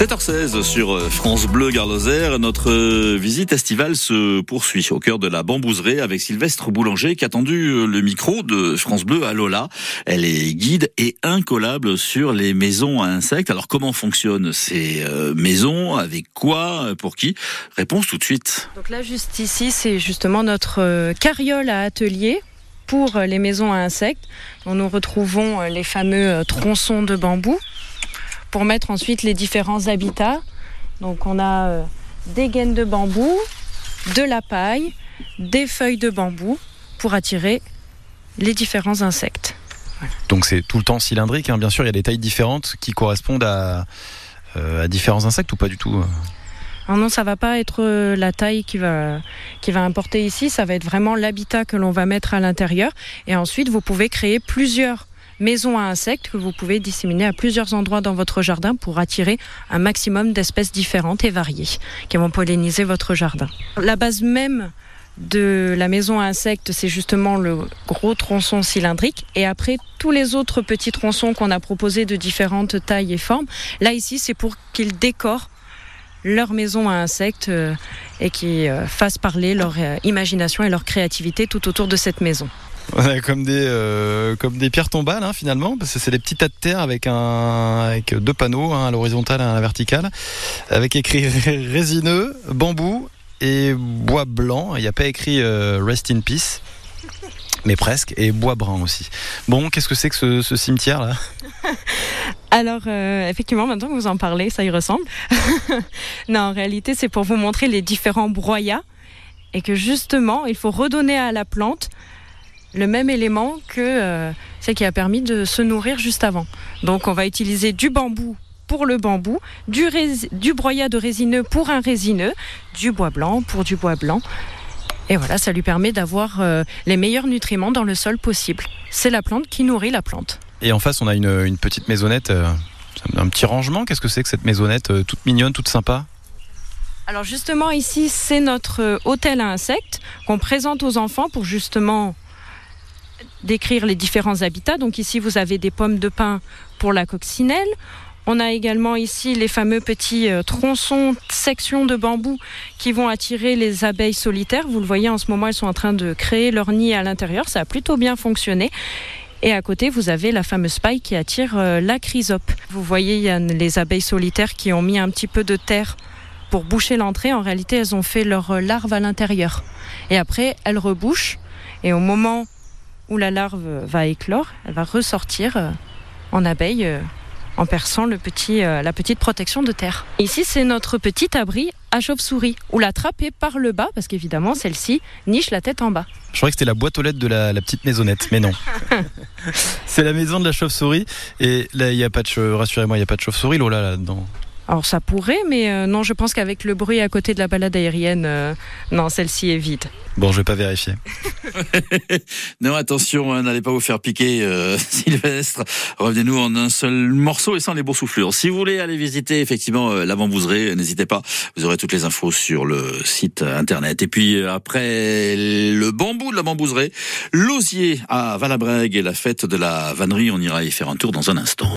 7h16 sur euh, France Bleu Garloser. Notre euh, visite estivale se poursuit au cœur de la bambouserie avec Sylvestre Boulanger qui a tendu euh, le micro de France Bleu à Lola. Elle est guide et incollable sur les maisons à insectes. Alors comment fonctionnent ces maisons? Avec quoi? Pour qui? Réponse tout de suite. Donc là juste ici c'est justement notre carriole à atelier pour les maisons à insectes. nous retrouvons les fameux tronçons de bambou pour mettre ensuite les différents habitats. Donc on a euh, des gaines de bambou, de la paille, des feuilles de bambou pour attirer les différents insectes. Donc c'est tout le temps cylindrique, hein. bien sûr, il y a des tailles différentes qui correspondent à, euh, différents insectes ou pas du tout euh ah non, ça va pas être la taille qui va, qui va importer ici, ça va être vraiment l'habitat que l'on va mettre à l'intérieur. Et ensuite, vous pouvez créer plusieurs maison à insectes que vous pouvez disséminer à plusieurs endroits dans votre jardin pour attirer un maximum d'espèces différentes et variées qui vont polliniser votre jardin. La base même de la maison à insectes, c'est justement le gros tronçon cylindrique. Et après, tous les autres petits tronçons qu'on a proposés de différentes tailles et formes, là ici, c'est pour qu'ils décorent leur maison à insectes euh, et qu'ils euh, fassent parler leur euh, imagination et leur créativité tout autour de cette maison comme des euh, comme des pierres tombales hein, finalement parce que c'est des petits tas de terre avec un avec deux panneaux hein, à l'horizontale et à la verticale avec écrit résineux bambou et bois blanc. Il n'y a pas écrit euh, rest in peace mais presque et bois brun aussi. Bon qu'est-ce que c'est que ce, cimetière là? Alors, euh, effectivement, maintenant que vous en parlez, ça y ressemble. non, en réalité, c'est pour vous montrer les différents broyats et que justement, il faut redonner à la plante le même élément que euh, ce qui a permis de se nourrir juste avant. Donc on va utiliser du bambou pour le bambou, du, du broyat de résineux pour un résineux, du bois blanc pour du bois blanc. Et voilà, ça lui permet d'avoir euh, les meilleurs nutriments dans le sol possible. C'est la plante qui nourrit la plante. Et en face, on a une, petite maisonnette, euh, un petit rangement. Qu'est-ce que c'est que cette maisonnette toute mignonne, toute sympa? Alors justement ici c'est notre hôtel à insectes qu'on présente aux enfants pour justement décrire les différents habitats. Donc ici, vous avez des pommes de pin pour la coccinelle. On a également ici les fameux petits euh, tronçons, sections de bambou qui vont attirer les abeilles solitaires. Vous le voyez en ce moment, elles sont en train de créer leur nid à l'intérieur. Ça a plutôt bien fonctionné. Et à côté, vous avez la fameuse paille qui attire euh, la chrysope. Vous voyez, il y a les abeilles solitaires qui ont mis un petit peu de terre pour boucher l'entrée. En réalité, elles ont fait leur euh, larve à l'intérieur. Et après, elles rebouchent. Et au moment où la larve va éclore, elle va ressortir euh, en abeille euh, en perçant le petit, euh, la petite protection de terre. Ici, c'est notre petit abri à chauve-souris, où la trappe est par le bas, parce qu'évidemment, celle-ci niche la tête en bas. Je croyais que c'était la boîte aux lettres de la, petite maisonnette, mais non. c'est la maison de la chauve-souris, et là, il n'y a pas de, rassurez-moi, il n'y a pas de chauve-souris, là, là-dedans. Alors ça pourrait, mais euh, non, je pense qu'avec le bruit à côté de la balade aérienne, euh, non, celle-ci est vide. Bon, je vais pas vérifier. non, attention, hein, n'allez pas vous faire piquer, euh, Sylvestre. Revenez-nous en un seul morceau et sans les boursouflures. Si vous voulez aller visiter effectivement la bambouserie, n'hésitez pas. Vous aurez toutes les infos sur le site internet. Et puis après le bambou de la bambouserie, l'osier à Valabrègue et la fête de la vannerie, on ira y faire un tour dans un instant.